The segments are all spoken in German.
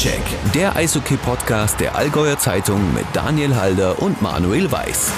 Stockcheck, der Eishockey-Podcast der Allgäuer Zeitung mit Daniel Halder und Manuel Weiß.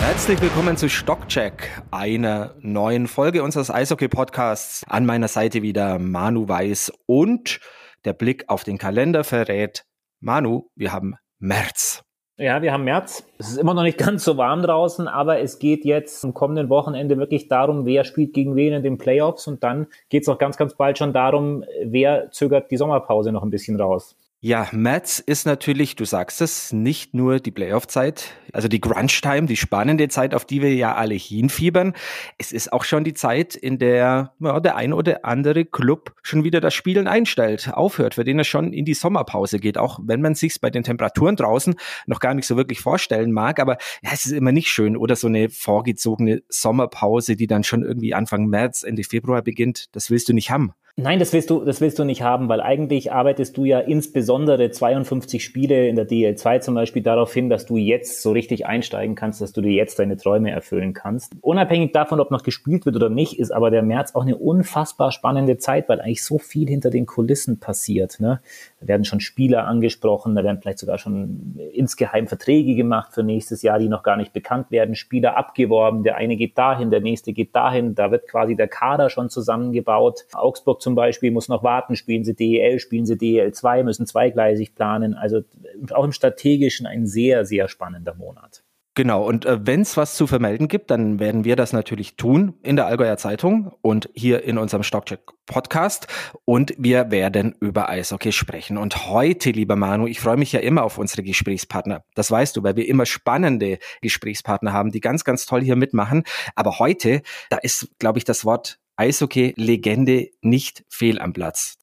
Herzlich willkommen zu Stockcheck, einer neuen Folge unseres Eishockey-Podcasts. An meiner Seite wieder Manu Weiß und der Blick auf den Kalender verrät, Manu, wir haben März. Ja, wir haben März. Es ist immer noch nicht ganz so warm draußen, aber es geht jetzt am kommenden Wochenende wirklich darum, wer spielt gegen wen in den Playoffs und dann geht es auch ganz, ganz bald schon darum, wer zögert die Sommerpause noch ein bisschen raus. Ja, Mats ist natürlich, du sagst es, nicht nur die Playoff-Zeit, also die Grunge-Time, die spannende Zeit, auf die wir ja alle hinfiebern. Es ist auch schon die Zeit, in der ja, der ein oder andere Club schon wieder das Spielen einstellt, aufhört, für den es schon in die Sommerpause geht, auch wenn man sich bei den Temperaturen draußen noch gar nicht so wirklich vorstellen mag. Aber ja, es ist immer nicht schön oder so eine vorgezogene Sommerpause, die dann schon irgendwie Anfang März, Ende Februar beginnt. Das willst du nicht haben. Nein, das willst du, das willst du nicht haben, weil eigentlich arbeitest du ja insbesondere 52 Spiele in der DL2 zum Beispiel darauf hin, dass du jetzt so richtig einsteigen kannst, dass du dir jetzt deine Träume erfüllen kannst. Unabhängig davon, ob noch gespielt wird oder nicht, ist aber der März auch eine unfassbar spannende Zeit, weil eigentlich so viel hinter den Kulissen passiert. Ne? Da werden schon Spieler angesprochen, da werden vielleicht sogar schon insgeheim Verträge gemacht für nächstes Jahr, die noch gar nicht bekannt werden. Spieler abgeworben, der eine geht dahin, der nächste geht dahin. Da wird quasi der Kader schon zusammengebaut. Augsburg zum Beispiel muss noch warten, spielen sie DEL, spielen sie DEL 2, müssen zweigleisig planen. Also auch im Strategischen ein sehr, sehr spannender Monat. Genau, und äh, wenn es was zu vermelden gibt, dann werden wir das natürlich tun in der Allgäuer Zeitung und hier in unserem Stockcheck Podcast und wir werden über Eishockey sprechen. Und heute, lieber Manu, ich freue mich ja immer auf unsere Gesprächspartner. Das weißt du, weil wir immer spannende Gesprächspartner haben, die ganz, ganz toll hier mitmachen. Aber heute, da ist, glaube ich, das Wort Eishockey-Legende nicht fehl am Platz.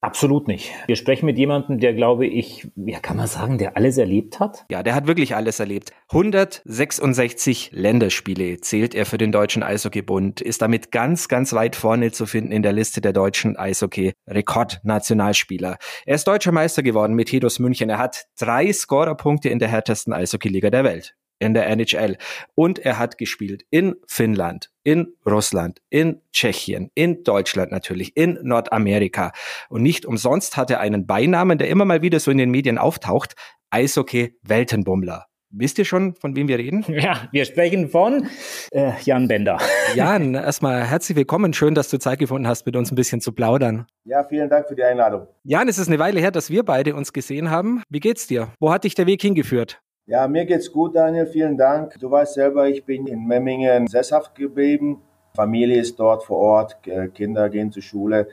Absolut nicht. Wir sprechen mit jemandem, der, glaube ich, ja, kann man sagen, der alles erlebt hat? Ja, der hat wirklich alles erlebt. 166 Länderspiele zählt er für den Deutschen Eishockeybund, ist damit ganz, ganz weit vorne zu finden in der Liste der deutschen Eishockey-Rekordnationalspieler. Er ist deutscher Meister geworden mit Hedos München. Er hat drei Scorerpunkte in der härtesten Eishockey-Liga der Welt in der NHL. Und er hat gespielt in Finnland, in Russland, in Tschechien, in Deutschland natürlich, in Nordamerika. Und nicht umsonst hat er einen Beinamen, der immer mal wieder so in den Medien auftaucht, Eishockey Weltenbummler. Wisst ihr schon, von wem wir reden? Ja, wir sprechen von äh, Jan Bender. Jan, erstmal herzlich willkommen. Schön, dass du Zeit gefunden hast, mit uns ein bisschen zu plaudern. Ja, vielen Dank für die Einladung. Jan, es ist eine Weile her, dass wir beide uns gesehen haben. Wie geht's dir? Wo hat dich der Weg hingeführt? Ja, mir geht's gut, Daniel. Vielen Dank. Du weißt selber, ich bin in Memmingen sesshaft geblieben. Familie ist dort vor Ort, Kinder gehen zur Schule.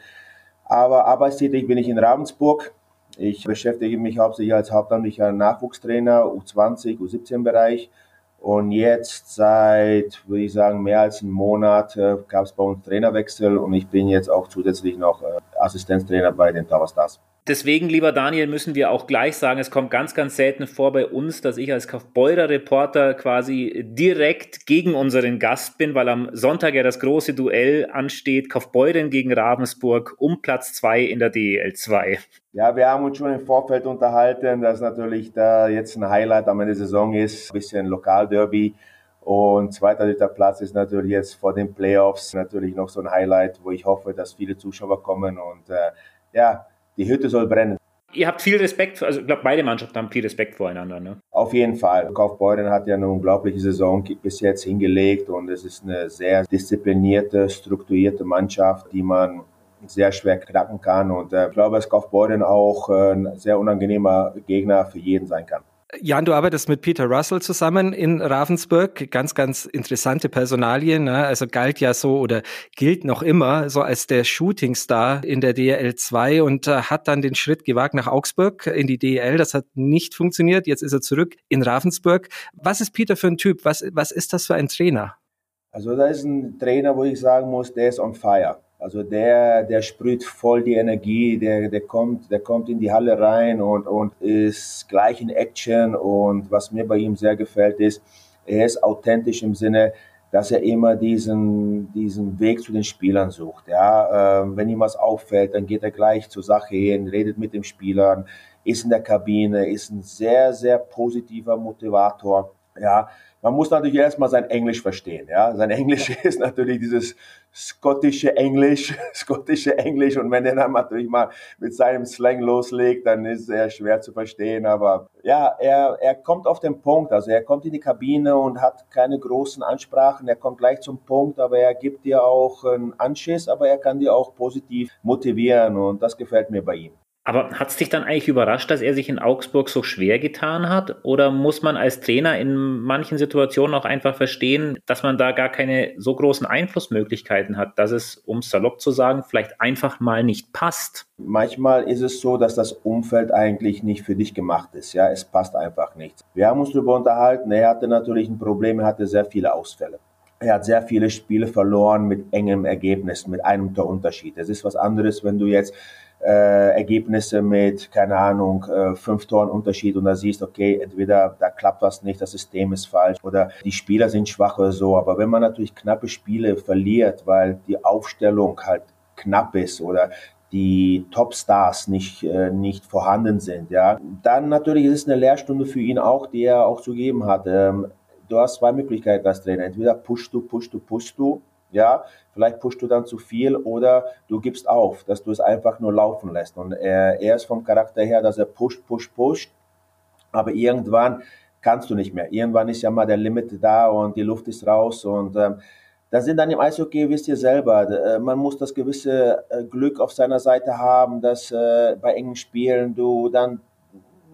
Aber arbeitstätig bin ich in Ravensburg. Ich beschäftige mich hauptsächlich als hauptamtlicher Nachwuchstrainer, U20, U17-Bereich. Und jetzt seit, würde ich sagen, mehr als einem Monat äh, gab es bei uns Trainerwechsel und ich bin jetzt auch zusätzlich noch äh, Assistenztrainer bei den Tower Stars. Deswegen, lieber Daniel, müssen wir auch gleich sagen, es kommt ganz, ganz selten vor bei uns, dass ich als Kaufbeurer Reporter quasi direkt gegen unseren Gast bin, weil am Sonntag ja das große Duell ansteht, Kaufbeuren gegen Ravensburg um Platz zwei in der DEL 2. Ja, wir haben uns schon im Vorfeld unterhalten, dass natürlich da jetzt ein Highlight am Ende der Saison ist, ein bisschen Lokalderby. Und zweiter, dritter Platz ist natürlich jetzt vor den Playoffs natürlich noch so ein Highlight, wo ich hoffe, dass viele Zuschauer kommen und äh, ja, die Hütte soll brennen. Ihr habt viel Respekt, also ich glaube, beide Mannschaften haben viel Respekt voreinander. Ne? Auf jeden Fall. Kaufbeuren hat ja eine unglaubliche Saison bis jetzt hingelegt und es ist eine sehr disziplinierte, strukturierte Mannschaft, die man sehr schwer knacken kann. Und äh, ich glaube, dass Kaufbeuren auch äh, ein sehr unangenehmer Gegner für jeden sein kann. Jan, du arbeitest mit Peter Russell zusammen in Ravensburg. Ganz, ganz interessante Personalie. Ne? Also galt ja so oder gilt noch immer so als der Shootingstar in der DL 2 und äh, hat dann den Schritt gewagt nach Augsburg in die DL. Das hat nicht funktioniert. Jetzt ist er zurück in Ravensburg. Was ist Peter für ein Typ? Was, was ist das für ein Trainer? Also da ist ein Trainer, wo ich sagen muss, der ist on fire. Also der, der sprüht voll die Energie, der, der kommt, der kommt in die Halle rein und, und ist gleich in Action. Und was mir bei ihm sehr gefällt, ist, er ist authentisch im Sinne, dass er immer diesen, diesen Weg zu den Spielern sucht. Ja, ähm, wenn ihm was auffällt, dann geht er gleich zur Sache hin, redet mit den Spielern, ist in der Kabine, ist ein sehr, sehr positiver Motivator. Ja, man muss natürlich erstmal sein Englisch verstehen. Ja, sein Englisch ist natürlich dieses skottische Englisch, skottische Englisch. Und wenn er dann natürlich mal mit seinem Slang loslegt, dann ist er schwer zu verstehen. Aber ja, er, er kommt auf den Punkt. Also er kommt in die Kabine und hat keine großen Ansprachen. Er kommt gleich zum Punkt, aber er gibt dir auch einen Anschiss, aber er kann dir auch positiv motivieren. Und das gefällt mir bei ihm. Aber hat es dich dann eigentlich überrascht, dass er sich in Augsburg so schwer getan hat? Oder muss man als Trainer in manchen Situationen auch einfach verstehen, dass man da gar keine so großen Einflussmöglichkeiten hat, dass es, um salopp zu sagen, vielleicht einfach mal nicht passt? Manchmal ist es so, dass das Umfeld eigentlich nicht für dich gemacht ist. Ja, es passt einfach nicht. Wir haben uns darüber unterhalten. Er hatte natürlich ein Problem, er hatte sehr viele Ausfälle. Er hat sehr viele Spiele verloren mit engem Ergebnis, mit einem Torunterschied. Es ist was anderes, wenn du jetzt äh, Ergebnisse mit, keine Ahnung, äh, fünf Toren Unterschied und da siehst, okay, entweder da klappt was nicht, das System ist falsch oder die Spieler sind schwach oder so. Aber wenn man natürlich knappe Spiele verliert, weil die Aufstellung halt knapp ist oder die Topstars nicht, äh, nicht vorhanden sind, ja, dann natürlich ist es eine Lehrstunde für ihn auch, die er auch zu geben hat. Ähm, du hast zwei Möglichkeiten als Trainer. Entweder pushst du, pushst du, pushst du ja, vielleicht pusht du dann zu viel oder du gibst auf, dass du es einfach nur laufen lässt. Und er, er ist vom Charakter her, dass er pusht, pusht, pusht, aber irgendwann kannst du nicht mehr. Irgendwann ist ja mal der Limit da und die Luft ist raus und ähm, da sind dann im Eishockey, wisst ihr selber, äh, man muss das gewisse äh, Glück auf seiner Seite haben, dass äh, bei engen Spielen du dann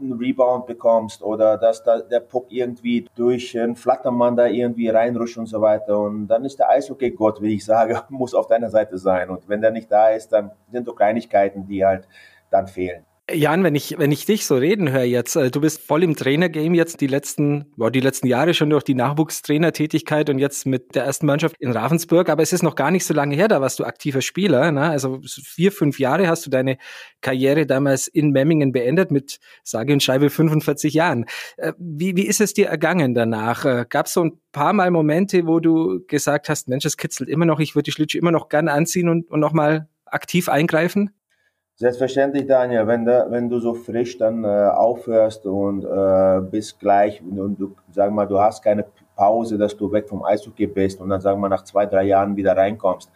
einen Rebound bekommst oder dass da der Puck irgendwie durch einen Flattermann da irgendwie reinrutscht und so weiter. Und dann ist der Eishockey-Gott, wie ich sage, muss auf deiner Seite sein. Und wenn der nicht da ist, dann sind so Kleinigkeiten, die halt dann fehlen. Jan, wenn ich, wenn ich dich so reden höre jetzt, äh, du bist voll im Trainergame jetzt die letzten, boah, die letzten Jahre schon durch die Nachwuchstrainertätigkeit und jetzt mit der ersten Mannschaft in Ravensburg, aber es ist noch gar nicht so lange her, da warst du aktiver Spieler, ne? also vier, fünf Jahre hast du deine Karriere damals in Memmingen beendet mit sage und schreibe 45 Jahren. Äh, wie, wie ist es dir ergangen danach? Äh, Gab es so ein paar Mal Momente, wo du gesagt hast, Mensch, es kitzelt immer noch, ich würde die Schlittschuhe immer noch gern anziehen und, und nochmal aktiv eingreifen? Selbstverständlich, Daniel, wenn du, wenn du so frisch dann äh, aufhörst und äh, bist gleich und du, sag mal, du hast keine Pause, dass du weg vom Eishockey bist und dann, sagen wir, nach zwei, drei Jahren wieder reinkommst.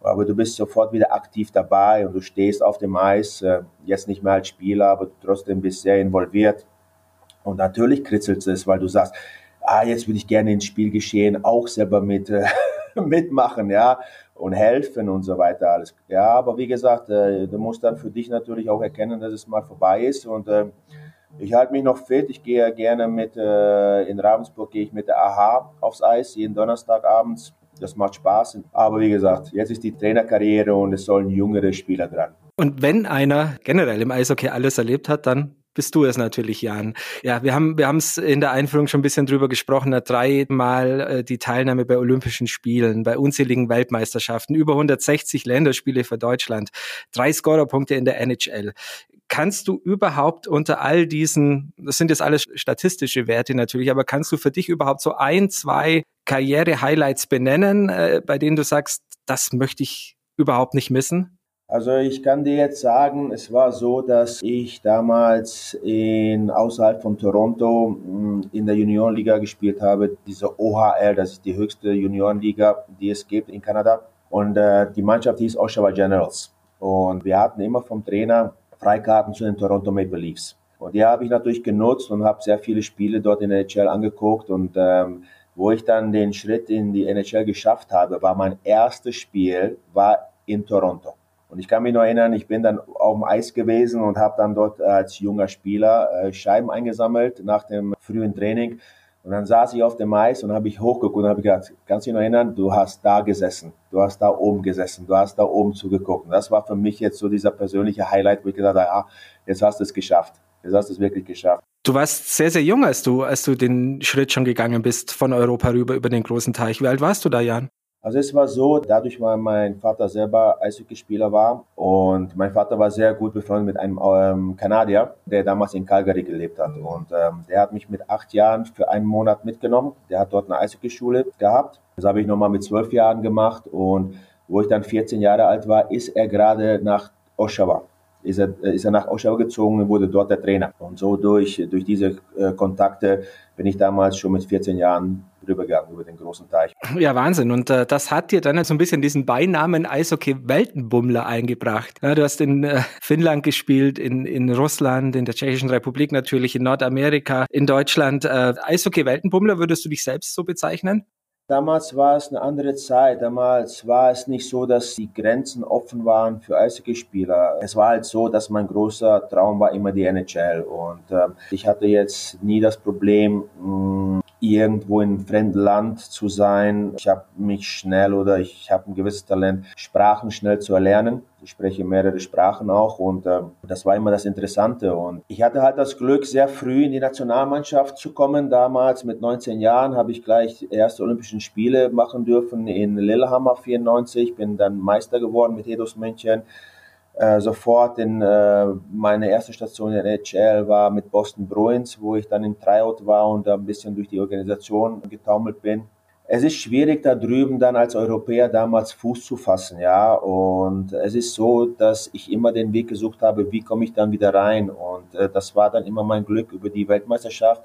Aber du bist sofort wieder aktiv dabei und du stehst auf dem Eis, äh, jetzt nicht mehr als Spieler, aber trotzdem bist sehr involviert. Und natürlich kritzelt es, weil du sagst, ah, jetzt würde ich gerne ins Spielgeschehen auch selber mit, äh, mitmachen, ja und helfen und so weiter alles. Ja, aber wie gesagt, äh, du musst dann für dich natürlich auch erkennen, dass es mal vorbei ist und äh, ich halte mich noch fit. Ich gehe gerne mit, äh, in Ravensburg gehe ich mit der AHA aufs Eis, jeden Donnerstag abends. Das macht Spaß. Aber wie gesagt, jetzt ist die Trainerkarriere und es sollen jüngere Spieler dran. Und wenn einer generell im Eishockey alles erlebt hat, dann bist du es natürlich, Jan. Ja, wir haben wir haben es in der Einführung schon ein bisschen drüber gesprochen. Dreimal äh, die Teilnahme bei Olympischen Spielen, bei unzähligen Weltmeisterschaften, über 160 Länderspiele für Deutschland, drei Scorerpunkte in der NHL. Kannst du überhaupt unter all diesen, das sind jetzt alles statistische Werte natürlich, aber kannst du für dich überhaupt so ein, zwei Karriere-Highlights benennen, äh, bei denen du sagst, das möchte ich überhaupt nicht missen? Also ich kann dir jetzt sagen, es war so, dass ich damals in, außerhalb von Toronto mm, in der Juniorenliga gespielt habe, diese OHL, das ist die höchste Juniorenliga, die es gibt in Kanada. Und äh, die Mannschaft hieß Oshawa Generals. Und wir hatten immer vom Trainer Freikarten zu den Toronto Maple Leafs. Und die habe ich natürlich genutzt und habe sehr viele Spiele dort in der NHL angeguckt. Und ähm, wo ich dann den Schritt in die NHL geschafft habe, war mein erstes Spiel war in Toronto. Und ich kann mich noch erinnern, ich bin dann auf dem Eis gewesen und habe dann dort als junger Spieler äh, Scheiben eingesammelt nach dem frühen Training. Und dann saß ich auf dem Eis und habe ich hochgeguckt und habe gesagt, kannst du dich noch erinnern, du hast da gesessen, du hast da oben gesessen, du hast da oben zugeguckt. Und das war für mich jetzt so dieser persönliche Highlight, wo ich gesagt habe, ah, jetzt hast du es geschafft. Jetzt hast du es wirklich geschafft. Du warst sehr, sehr jung, als du, als du den Schritt schon gegangen bist von Europa rüber über den großen Teich. Wie alt warst du da, Jan? Also es war so, dadurch, weil mein Vater selber Eishockeyspieler war und mein Vater war sehr gut befreundet mit einem ähm, Kanadier, der damals in Calgary gelebt hat. Und ähm, der hat mich mit acht Jahren für einen Monat mitgenommen. Der hat dort eine Eishockeyschule gehabt. Das habe ich nochmal mit zwölf Jahren gemacht und wo ich dann 14 Jahre alt war, ist er gerade nach Oshawa ist er, ist er nach Oshawa gezogen und wurde dort der Trainer. Und so durch, durch diese äh, Kontakte bin ich damals schon mit 14 Jahren rübergegangen über den großen Teich. Ja, Wahnsinn. Und äh, das hat dir dann so ein bisschen diesen Beinamen Eishockey-Weltenbummler eingebracht. Ja, du hast in äh, Finnland gespielt, in, in Russland, in der Tschechischen Republik natürlich, in Nordamerika, in Deutschland. Äh, Eishockey-Weltenbummler, würdest du dich selbst so bezeichnen? Damals war es eine andere Zeit. Damals war es nicht so, dass die Grenzen offen waren für Eishockeyspieler. Es war halt so, dass mein großer Traum war immer die NHL. Und äh, ich hatte jetzt nie das Problem, mh, irgendwo in einem fremden Land zu sein. Ich habe mich schnell oder ich habe ein gewisses Talent, Sprachen schnell zu erlernen. Ich spreche mehrere Sprachen auch und äh, das war immer das Interessante. Und ich hatte halt das Glück, sehr früh in die Nationalmannschaft zu kommen. Damals mit 19 Jahren habe ich gleich erste Olympischen Spiele machen dürfen in Lillehammer 94. Bin dann Meister geworden mit Hedos München. Äh, sofort in äh, meine erste Station in der NHL war mit Boston Bruins, wo ich dann im Tryout war und ein bisschen durch die Organisation getaumelt bin. Es ist schwierig da drüben dann als Europäer damals Fuß zu fassen, ja. Und es ist so, dass ich immer den Weg gesucht habe, wie komme ich dann wieder rein. Und äh, das war dann immer mein Glück über die Weltmeisterschaft,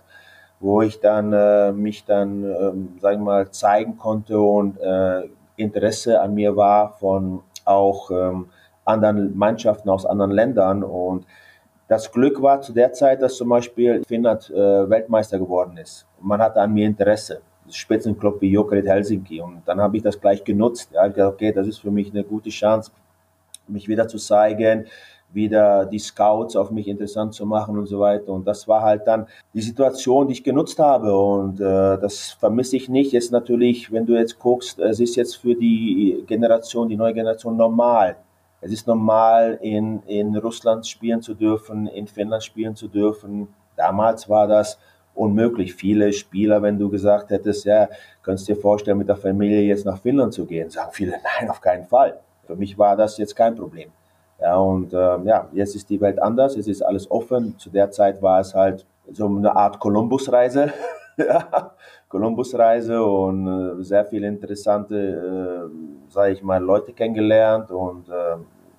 wo ich dann äh, mich dann, ähm, sagen wir mal, zeigen konnte und äh, Interesse an mir war von auch ähm, anderen Mannschaften aus anderen Ländern. Und das Glück war zu der Zeit, dass zum Beispiel Finnland äh, Weltmeister geworden ist. man hatte an mir Interesse. Spitzenclub wie Jokerit Helsinki. Und dann habe ich das gleich genutzt. Ja, ich dachte, okay, das ist für mich eine gute Chance, mich wieder zu zeigen, wieder die Scouts auf mich interessant zu machen und so weiter. Und das war halt dann die Situation, die ich genutzt habe. Und äh, das vermisse ich nicht. Jetzt natürlich, wenn du jetzt guckst, es ist jetzt für die Generation, die neue Generation normal, es ist normal, in, in Russland spielen zu dürfen, in Finnland spielen zu dürfen. Damals war das unmöglich. Viele Spieler, wenn du gesagt hättest, ja, könntest dir vorstellen, mit der Familie jetzt nach Finnland zu gehen, sagen viele, nein, auf keinen Fall. Für mich war das jetzt kein Problem. Ja, und äh, ja, jetzt ist die Welt anders, es ist alles offen. Zu der Zeit war es halt so eine Art Kolumbusreise. ja, Kolumbusreise und äh, sehr viele interessante, äh, sage ich mal, Leute kennengelernt und, äh,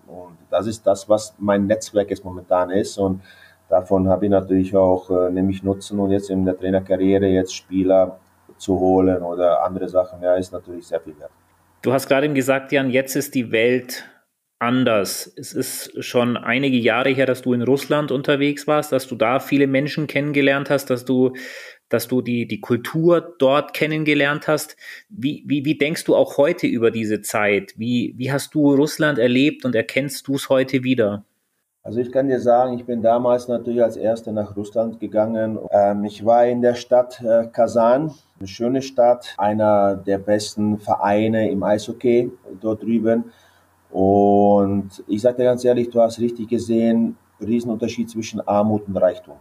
und das ist das, was mein Netzwerk jetzt momentan ist und davon habe ich natürlich auch äh, nämlich Nutzen und jetzt in der Trainerkarriere jetzt Spieler zu holen oder andere Sachen, ja, ist natürlich sehr viel wert. Du hast gerade eben gesagt, Jan, jetzt ist die Welt anders. Es ist schon einige Jahre her, dass du in Russland unterwegs warst, dass du da viele Menschen kennengelernt hast, dass du dass du die, die Kultur dort kennengelernt hast. Wie, wie, wie denkst du auch heute über diese Zeit? Wie, wie hast du Russland erlebt und erkennst du es heute wieder? Also ich kann dir sagen, ich bin damals natürlich als Erster nach Russland gegangen. Ähm, ich war in der Stadt äh, Kasan, eine schöne Stadt, einer der besten Vereine im Eishockey dort drüben. Und ich sage dir ganz ehrlich, du hast richtig gesehen, Riesenunterschied zwischen Armut und Reichtum.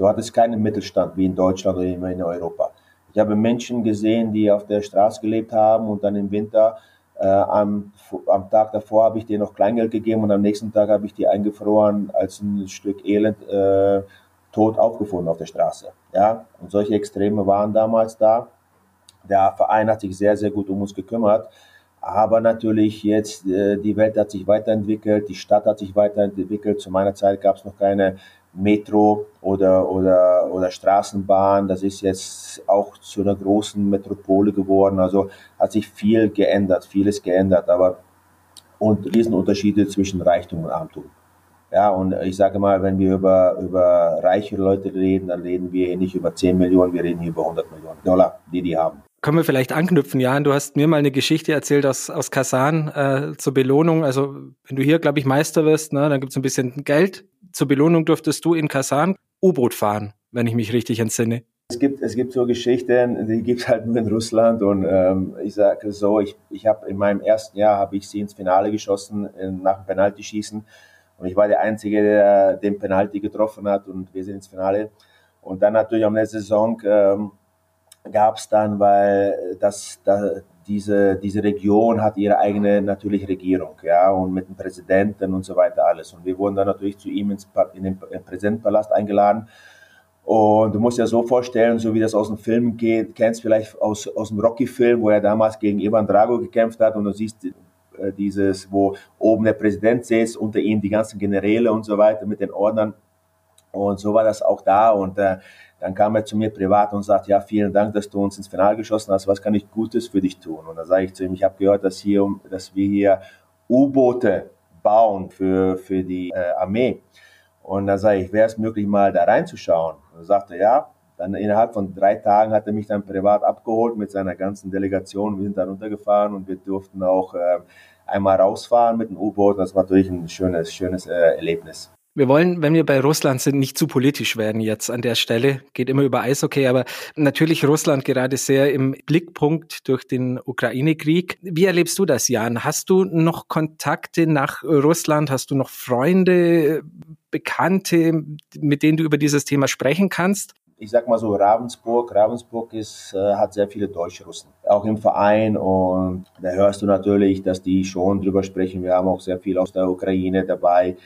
Du hattest keinen Mittelstand wie in Deutschland oder in Europa. Ich habe Menschen gesehen, die auf der Straße gelebt haben und dann im Winter äh, am, am Tag davor habe ich dir noch Kleingeld gegeben und am nächsten Tag habe ich die eingefroren als ein Stück Elend äh, tot aufgefunden auf der Straße. Ja, und solche Extreme waren damals da. Der Verein hat sich sehr, sehr gut um uns gekümmert. Aber natürlich jetzt, äh, die Welt hat sich weiterentwickelt, die Stadt hat sich weiterentwickelt. Zu meiner Zeit gab es noch keine Metro oder, oder, oder Straßenbahn. Das ist jetzt auch zu einer großen Metropole geworden. Also hat sich viel geändert, vieles geändert, aber und Riesenunterschiede zwischen Reichtum und Armtum. Ja, und ich sage mal, wenn wir über, über reiche Leute reden, dann reden wir nicht über 10 Millionen, wir reden hier über 100 Millionen Dollar, die die haben. Können wir vielleicht anknüpfen, Jan? Du hast mir mal eine Geschichte erzählt aus, aus Kasan äh, zur Belohnung. Also wenn du hier, glaube ich, Meister wirst, ne, dann gibt's ein bisschen Geld zur Belohnung durftest du in Kasan U-Boot fahren, wenn ich mich richtig entsinne. Es gibt, es gibt so Geschichten, die gibt es halt nur in Russland und ähm, ich sage so, ich, ich habe in meinem ersten Jahr habe ich sie ins Finale geschossen in, nach dem Penaltyschießen und ich war der Einzige, der den Penalty getroffen hat und wir sind ins Finale. Und dann natürlich am letzten Saison ähm, gab es dann, weil das, das diese, diese Region hat ihre eigene natürlich Regierung, ja, und mit dem Präsidenten und so weiter alles. Und wir wurden dann natürlich zu ihm ins, in den Präsidentenpalast eingeladen. Und du musst dir so vorstellen, so wie das aus dem Film geht, kennst vielleicht aus, aus dem Rocky-Film, wo er damals gegen Ivan Drago gekämpft hat und du siehst äh, dieses, wo oben der Präsident sitzt, unter ihm die ganzen Generäle und so weiter mit den Ordnern. Und so war das auch da. Und äh, dann kam er zu mir privat und sagt, ja, vielen Dank, dass du uns ins Finale geschossen hast. Was kann ich Gutes für dich tun? Und da sage ich zu ihm, ich habe gehört, dass, hier, dass wir hier U-Boote bauen für, für die äh, Armee. Und da sage ich, wäre es möglich, mal da reinzuschauen? Und er sagte, ja. Dann innerhalb von drei Tagen hat er mich dann privat abgeholt mit seiner ganzen Delegation. Wir sind da runtergefahren und wir durften auch äh, einmal rausfahren mit dem U-Boot. Das war natürlich ein schönes, schönes äh, Erlebnis. Wir wollen, wenn wir bei Russland sind, nicht zu politisch werden jetzt an der Stelle. Geht immer über Eishockey, aber natürlich Russland gerade sehr im Blickpunkt durch den Ukraine-Krieg. Wie erlebst du das, Jan? Hast du noch Kontakte nach Russland? Hast du noch Freunde, Bekannte, mit denen du über dieses Thema sprechen kannst? ich sag mal so Ravensburg. Ravensburg ist, äh, hat sehr viele Deutsch-Russen, auch im Verein. Und da hörst du natürlich, dass die schon drüber sprechen. Wir haben auch sehr viel aus der Ukraine dabei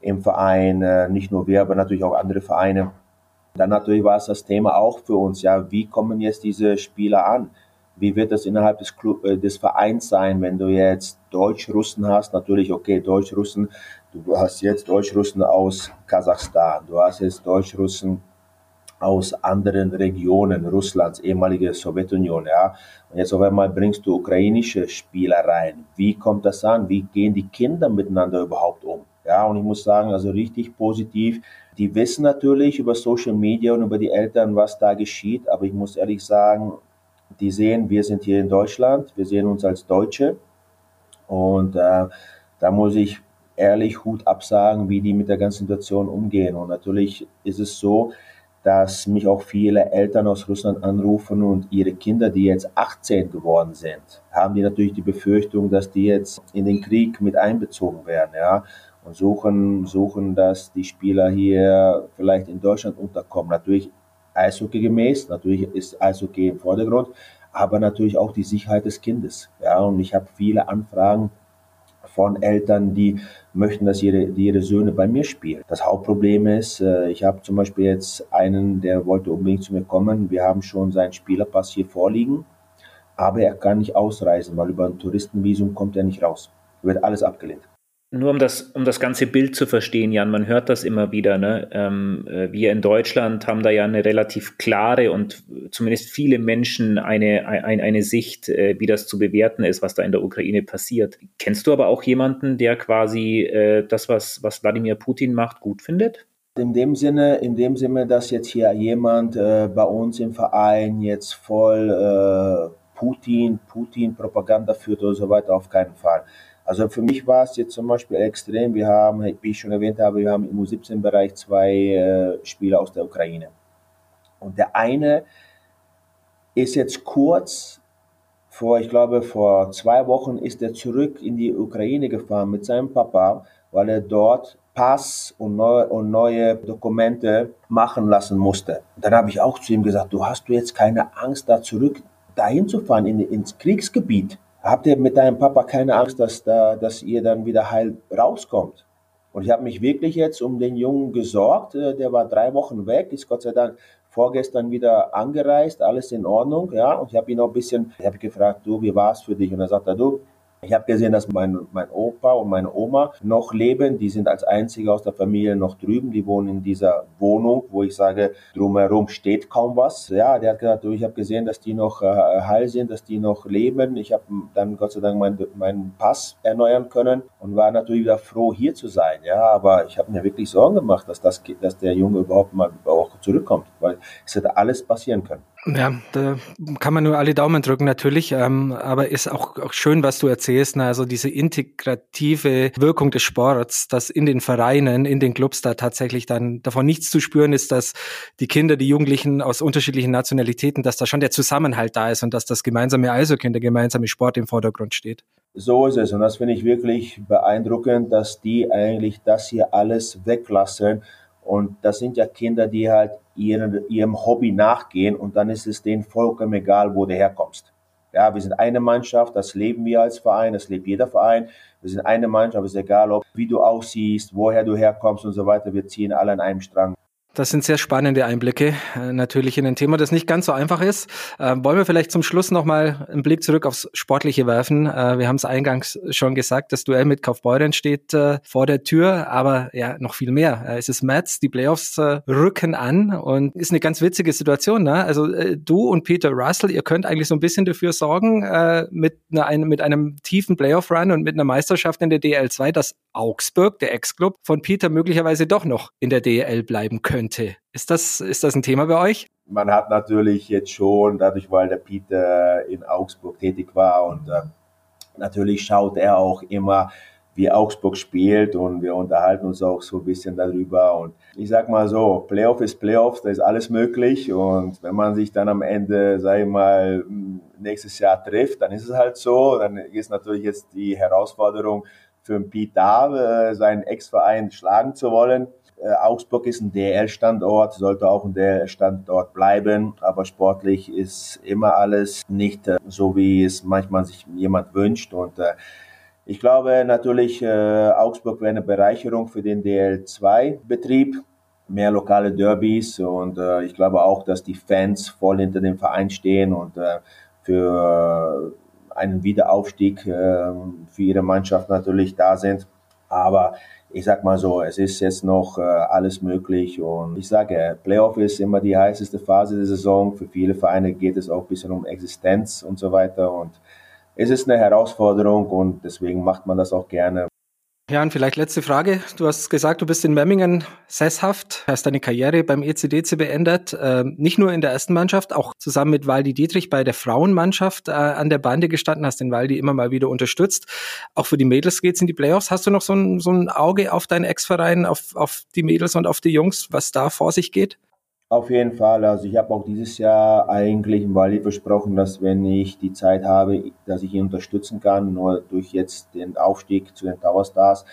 im Verein, äh, nicht nur wir, aber natürlich auch andere Vereine. Dann natürlich war es das Thema auch für uns, ja, wie kommen jetzt diese Spieler an? Wie wird das innerhalb des, Club, äh, des Vereins sein, wenn du jetzt Deutsch-Russen hast? Natürlich, okay, Deutsch-Russen. Du hast jetzt Deutsch-Russen aus Kasachstan. Du hast jetzt Deutsch-Russen aus anderen Regionen Russlands, ehemalige Sowjetunion, ja. Und jetzt auf einmal bringst du ukrainische Spieler rein. Wie kommt das an? Wie gehen die Kinder miteinander überhaupt um? Ja, und ich muss sagen, also richtig positiv. Die wissen natürlich über Social Media und über die Eltern, was da geschieht, aber ich muss ehrlich sagen, die sehen, wir sind hier in Deutschland, wir sehen uns als Deutsche und äh, da muss ich ehrlich Hut absagen, wie die mit der ganzen Situation umgehen. Und natürlich ist es so, dass mich auch viele Eltern aus Russland anrufen und ihre Kinder, die jetzt 18 geworden sind, haben die natürlich die Befürchtung, dass die jetzt in den Krieg mit einbezogen werden. Ja suchen, suchen, dass die Spieler hier vielleicht in Deutschland unterkommen. Natürlich Eishockey gemäß, natürlich ist Eishockey im Vordergrund, aber natürlich auch die Sicherheit des Kindes. Ja, und ich habe viele Anfragen von Eltern, die möchten, dass ihre, ihre Söhne bei mir spielen. Das Hauptproblem ist, äh, ich habe zum Beispiel jetzt einen, der wollte unbedingt zu mir kommen. Wir haben schon seinen Spielerpass hier vorliegen, aber er kann nicht ausreisen, weil über ein Touristenvisum kommt er nicht raus. Wird alles abgelehnt. Nur um das, um das ganze Bild zu verstehen, Jan, man hört das immer wieder. Ne? Ähm, äh, wir in Deutschland haben da ja eine relativ klare und zumindest viele Menschen eine, eine, eine Sicht, äh, wie das zu bewerten ist, was da in der Ukraine passiert. Kennst du aber auch jemanden, der quasi äh, das, was, was Wladimir Putin macht, gut findet? In dem Sinne, in dem Sinne, dass jetzt hier jemand äh, bei uns im Verein jetzt voll äh, Putin, Putin-Propaganda führt oder so weiter, auf keinen Fall. Also für mich war es jetzt zum Beispiel extrem. Wir haben, wie ich schon erwähnt habe, wir haben im U17-Bereich zwei äh, Spieler aus der Ukraine. Und der eine ist jetzt kurz vor, ich glaube, vor zwei Wochen ist er zurück in die Ukraine gefahren mit seinem Papa, weil er dort Pass und neue, und neue Dokumente machen lassen musste. Dann habe ich auch zu ihm gesagt, du hast du jetzt keine Angst, da zurück dahin zu fahren in, ins Kriegsgebiet? Habt ihr mit deinem Papa keine Angst, dass, da, dass ihr dann wieder heil rauskommt? Und ich habe mich wirklich jetzt um den Jungen gesorgt. Äh, der war drei Wochen weg, ist Gott sei Dank vorgestern wieder angereist, alles in Ordnung. Ja, und ich habe ihn noch ein bisschen, ich habe gefragt, du, wie war es für dich? Und er sagt, du, ich habe gesehen, dass mein, mein Opa und meine Oma noch leben. Die sind als einzige aus der Familie noch drüben. Die wohnen in dieser Wohnung, wo ich sage, drumherum steht kaum was. Ja, der hat gesagt, ich habe gesehen, dass die noch äh, heil sind, dass die noch leben. Ich habe dann Gott sei Dank meinen mein Pass erneuern können und war natürlich wieder froh, hier zu sein. Ja, aber ich habe mir wirklich Sorgen gemacht, dass, das, dass der Junge überhaupt mal auch zurückkommt, weil es hätte alles passieren können. Ja, da kann man nur alle Daumen drücken natürlich, ähm, aber ist auch, auch schön, was du erzählst, ne? also diese integrative Wirkung des Sports, dass in den Vereinen, in den Clubs da tatsächlich dann davon nichts zu spüren ist, dass die Kinder, die Jugendlichen aus unterschiedlichen Nationalitäten, dass da schon der Zusammenhalt da ist und dass das gemeinsame Eishockey und der gemeinsame Sport im Vordergrund steht. So ist es und das finde ich wirklich beeindruckend, dass die eigentlich das hier alles weglassen und das sind ja Kinder, die halt ihren, ihrem Hobby nachgehen und dann ist es denen vollkommen egal, wo du herkommst. Ja, wir sind eine Mannschaft, das leben wir als Verein, das lebt jeder Verein. Wir sind eine Mannschaft, es ist egal, ob, wie du aussiehst, woher du herkommst und so weiter. Wir ziehen alle an einem Strang. Das sind sehr spannende Einblicke, äh, natürlich in ein Thema, das nicht ganz so einfach ist. Äh, wollen wir vielleicht zum Schluss nochmal einen Blick zurück aufs Sportliche werfen? Äh, wir haben es eingangs schon gesagt, das Duell mit Kaufbeuren steht äh, vor der Tür, aber ja, noch viel mehr. Äh, es ist Mats, die Playoffs äh, rücken an und ist eine ganz witzige Situation. Ne? Also du und Peter Russell, ihr könnt eigentlich so ein bisschen dafür sorgen, mit, einer, mit einem tiefen Playoff-Run und mit einer Meisterschaft in der DL2, dass Augsburg, der Ex-Club, von Peter möglicherweise doch noch in der DL bleiben könnte könnte. Ist das, ist das ein Thema bei euch? Man hat natürlich jetzt schon, dadurch, weil der Peter in Augsburg tätig war und äh, natürlich schaut er auch immer, wie Augsburg spielt und wir unterhalten uns auch so ein bisschen darüber. Und ich sag mal so, Playoff ist Playoff, da ist alles möglich. Und wenn man sich dann am Ende, sag ich mal, nächstes Jahr trifft, dann ist es halt so. Dann ist natürlich jetzt die Herausforderung für den Pete da, äh, seinen Ex-Verein schlagen zu wollen. Äh, Augsburg ist ein DL-Standort, sollte auch ein DL-Standort bleiben, aber sportlich ist immer alles nicht äh, so, wie es manchmal sich jemand wünscht. Und äh, ich glaube natürlich, äh, Augsburg wäre eine Bereicherung für den DL2-Betrieb. Mehr lokale Derbys und äh, ich glaube auch, dass die Fans voll hinter dem Verein stehen und äh, für einen Wiederaufstieg für ihre Mannschaft natürlich da sind. Aber ich sag mal so, es ist jetzt noch äh, alles möglich und ich sage, Playoff ist immer die heißeste Phase der Saison. Für viele Vereine geht es auch ein bisschen um Existenz und so weiter und es ist eine Herausforderung und deswegen macht man das auch gerne. Jan, vielleicht letzte Frage. Du hast gesagt, du bist in Memmingen sesshaft, hast deine Karriere beim ECDC beendet. Äh, nicht nur in der ersten Mannschaft, auch zusammen mit Waldi Dietrich bei der Frauenmannschaft äh, an der Bande gestanden, hast den Waldi immer mal wieder unterstützt. Auch für die Mädels geht's in die Playoffs. Hast du noch so ein, so ein Auge auf deinen Ex-Verein, auf, auf die Mädels und auf die Jungs, was da vor sich geht? Auf jeden Fall. Also ich habe auch dieses Jahr eigentlich im Wally versprochen, dass wenn ich die Zeit habe, dass ich ihn unterstützen kann. Nur durch jetzt den Aufstieg zu den Tower Stars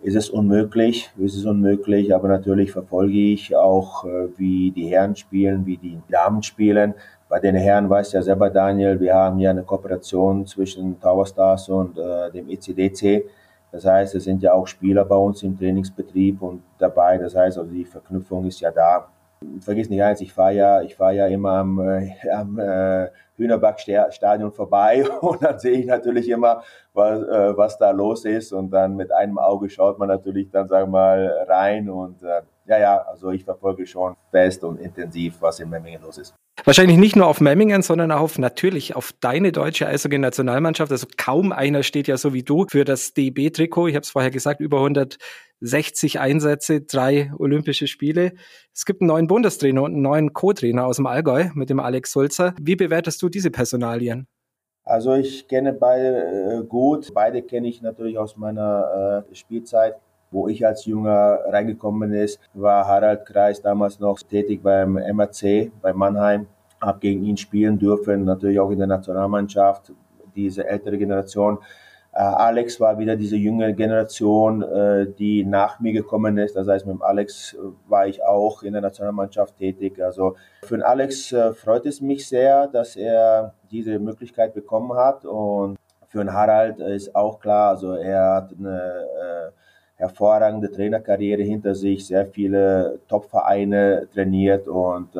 ist es unmöglich, ist es unmöglich. Aber natürlich verfolge ich auch, äh, wie die Herren spielen, wie die Damen spielen. Bei den Herren weiß ja selber Daniel, wir haben ja eine Kooperation zwischen Tower Stars und äh, dem ECDC. Das heißt, es sind ja auch Spieler bei uns im Trainingsbetrieb und dabei. Das heißt, also die Verknüpfung ist ja da. Vergiss nicht eins, ich fahre ja, ich ja immer am, äh, am äh, Hühnerbackstadion vorbei und dann sehe ich natürlich immer, was, äh, was da los ist und dann mit einem Auge schaut man natürlich dann, sagen wir mal, rein und äh, ja, ja, also ich verfolge schon fest und intensiv, was in Memmingen los ist. Wahrscheinlich nicht nur auf Memmingen, sondern auch auf, natürlich auf deine deutsche Eishockey-Nationalmannschaft. Also kaum einer steht ja so wie du für das DB-Trikot. Ich habe es vorher gesagt, über 160 Einsätze, drei Olympische Spiele. Es gibt einen neuen Bundestrainer und einen neuen Co-Trainer aus dem Allgäu mit dem Alex Sulzer. Wie bewertest du diese Personalien? Also ich kenne beide äh, gut. Beide kenne ich natürlich aus meiner äh, Spielzeit wo ich als Junger reingekommen ist, war Harald Kreis damals noch tätig beim MRC, bei Mannheim, habe gegen ihn spielen dürfen, natürlich auch in der Nationalmannschaft, diese ältere Generation. Äh, Alex war wieder diese junge Generation, äh, die nach mir gekommen ist. Das heißt, mit Alex äh, war ich auch in der Nationalmannschaft tätig. Also für den Alex freut es mich sehr, dass er diese Möglichkeit bekommen hat. Und für den Harald ist auch klar, also er hat eine hervorragende Trainerkarriere hinter sich, sehr viele Top-Vereine trainiert und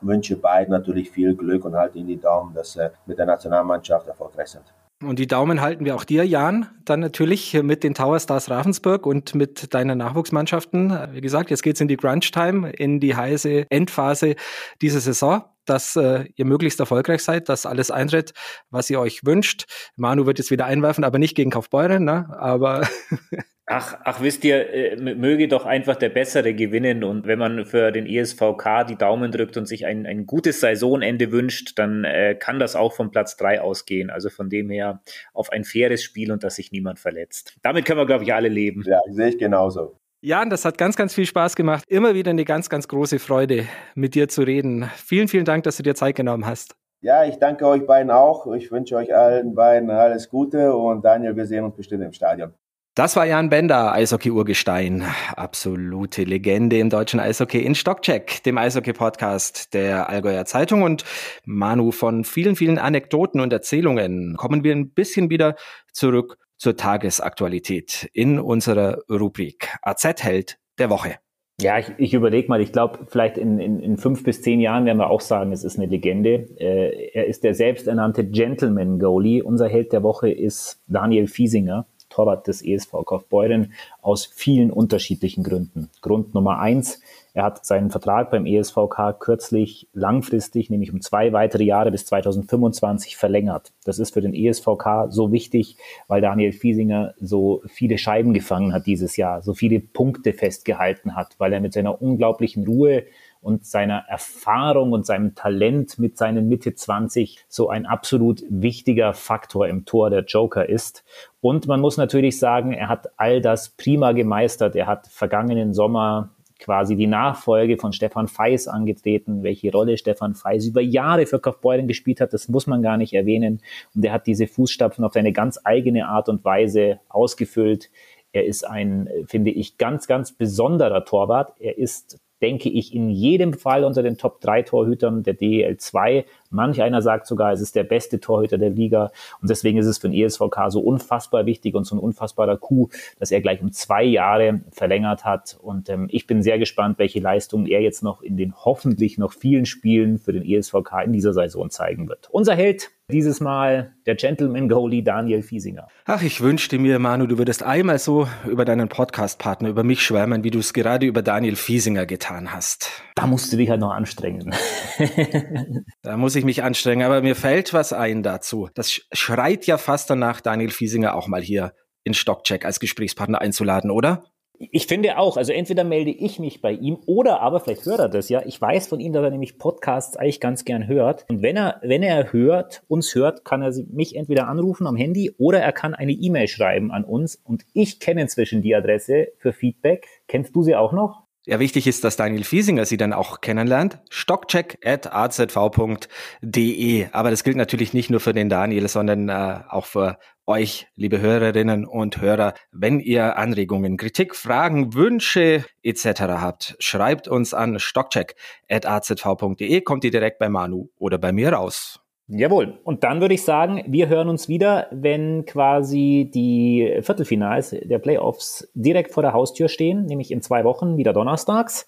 wünsche beiden natürlich viel Glück und halte ihnen die Daumen, dass sie mit der Nationalmannschaft erfolgreich sind. Und die Daumen halten wir auch dir, Jan, dann natürlich mit den Tower Stars Ravensburg und mit deinen Nachwuchsmannschaften. Wie gesagt, jetzt geht's in die Grunge Time, in die heiße Endphase dieser Saison dass äh, ihr möglichst erfolgreich seid, dass alles eintritt, was ihr euch wünscht. Manu wird jetzt wieder einwerfen, aber nicht gegen Kaufbeuren, ne? aber Ach, ach, wisst ihr, äh, möge doch einfach der Bessere gewinnen. Und wenn man für den ESVK die Daumen drückt und sich ein, ein gutes Saisonende wünscht, dann äh, kann das auch vom Platz drei ausgehen. Also von dem her auf ein faires Spiel und dass sich niemand verletzt. Damit können wir, glaube ich, alle leben. Ja, sehe ich genauso. Jan, das hat ganz, ganz viel Spaß gemacht. Immer wieder eine ganz, ganz große Freude, mit dir zu reden. Vielen, vielen Dank, dass du dir Zeit genommen hast. Ja, ich danke euch beiden auch. Ich wünsche euch allen beiden alles Gute und Daniel, wir sehen uns bestimmt im Stadion. Das war Jan Bender, Eishockey-Urgestein. Absolute Legende im deutschen Eishockey in Stockcheck, dem Eishockey-Podcast der Allgäuer Zeitung. Und Manu, von vielen, vielen Anekdoten und Erzählungen kommen wir ein bisschen wieder zurück zur Tagesaktualität in unserer Rubrik AZ-Held der Woche. Ja, ich, ich überlege mal, ich glaube, vielleicht in, in, in fünf bis zehn Jahren werden wir auch sagen, es ist eine Legende. Äh, er ist der selbsternannte Gentleman-Goalie. Unser Held der Woche ist Daniel Fiesinger, Torwart des ESV Kaufbeuren, aus vielen unterschiedlichen Gründen. Grund Nummer eins, er hat seinen Vertrag beim ESVK kürzlich langfristig, nämlich um zwei weitere Jahre bis 2025 verlängert. Das ist für den ESVK so wichtig, weil Daniel Fiesinger so viele Scheiben gefangen hat dieses Jahr, so viele Punkte festgehalten hat, weil er mit seiner unglaublichen Ruhe und seiner Erfahrung und seinem Talent mit seinen Mitte 20 so ein absolut wichtiger Faktor im Tor der Joker ist. Und man muss natürlich sagen, er hat all das prima gemeistert. Er hat vergangenen Sommer quasi die Nachfolge von Stefan Feis angetreten, welche Rolle Stefan Feis über Jahre für Kaufbeuren gespielt hat, das muss man gar nicht erwähnen. Und er hat diese Fußstapfen auf seine ganz eigene Art und Weise ausgefüllt. Er ist ein, finde ich, ganz, ganz besonderer Torwart. Er ist denke ich, in jedem Fall unter den Top 3 Torhütern der DEL 2. Manch einer sagt sogar, es ist der beste Torhüter der Liga. Und deswegen ist es für den ESVK so unfassbar wichtig und so ein unfassbarer Coup, dass er gleich um zwei Jahre verlängert hat. Und ähm, ich bin sehr gespannt, welche Leistungen er jetzt noch in den hoffentlich noch vielen Spielen für den ESVK in dieser Saison zeigen wird. Unser Held dieses Mal der Gentleman Goalie Daniel Fiesinger. Ach, ich wünschte mir, Manu, du würdest einmal so über deinen Podcast-Partner, über mich schwärmen, wie du es gerade über Daniel Fiesinger getan hast. Da musst du dich halt noch anstrengen. da muss ich mich anstrengen, aber mir fällt was ein dazu. Das schreit ja fast danach, Daniel Fiesinger auch mal hier in Stockcheck als Gesprächspartner einzuladen, oder? Ich finde auch, also entweder melde ich mich bei ihm oder aber vielleicht hört er das ja. Ich weiß von ihm, dass er nämlich Podcasts eigentlich ganz gern hört. Und wenn er, wenn er hört, uns hört, kann er mich entweder anrufen am Handy oder er kann eine E-Mail schreiben an uns. Und ich kenne inzwischen die Adresse für Feedback. Kennst du sie auch noch? Ja, wichtig ist, dass Daniel Fiesinger sie dann auch kennenlernt. stockcheck.azv.de. Aber das gilt natürlich nicht nur für den Daniel, sondern äh, auch für euch, liebe Hörerinnen und Hörer. Wenn ihr Anregungen, Kritik, Fragen, Wünsche etc. habt, schreibt uns an stockcheck.azv.de. Kommt ihr direkt bei Manu oder bei mir raus. Jawohl. Und dann würde ich sagen, wir hören uns wieder, wenn quasi die Viertelfinals der Playoffs direkt vor der Haustür stehen, nämlich in zwei Wochen, wieder donnerstags.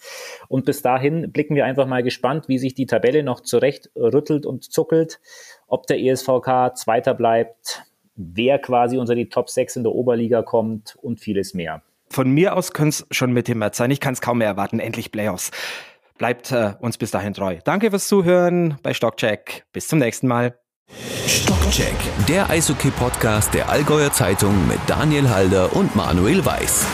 Und bis dahin blicken wir einfach mal gespannt, wie sich die Tabelle noch zurecht rüttelt und zuckelt, ob der ESVK Zweiter bleibt, wer quasi unter die Top 6 in der Oberliga kommt und vieles mehr. Von mir aus könnte es schon Mitte März sein. Ich kann es kaum mehr erwarten. Endlich Playoffs. Bleibt äh, uns bis dahin treu. Danke fürs Zuhören bei Stockcheck. Bis zum nächsten Mal. Stockcheck, der Eishockey-Podcast der Allgäuer Zeitung mit Daniel Halder und Manuel Weiß.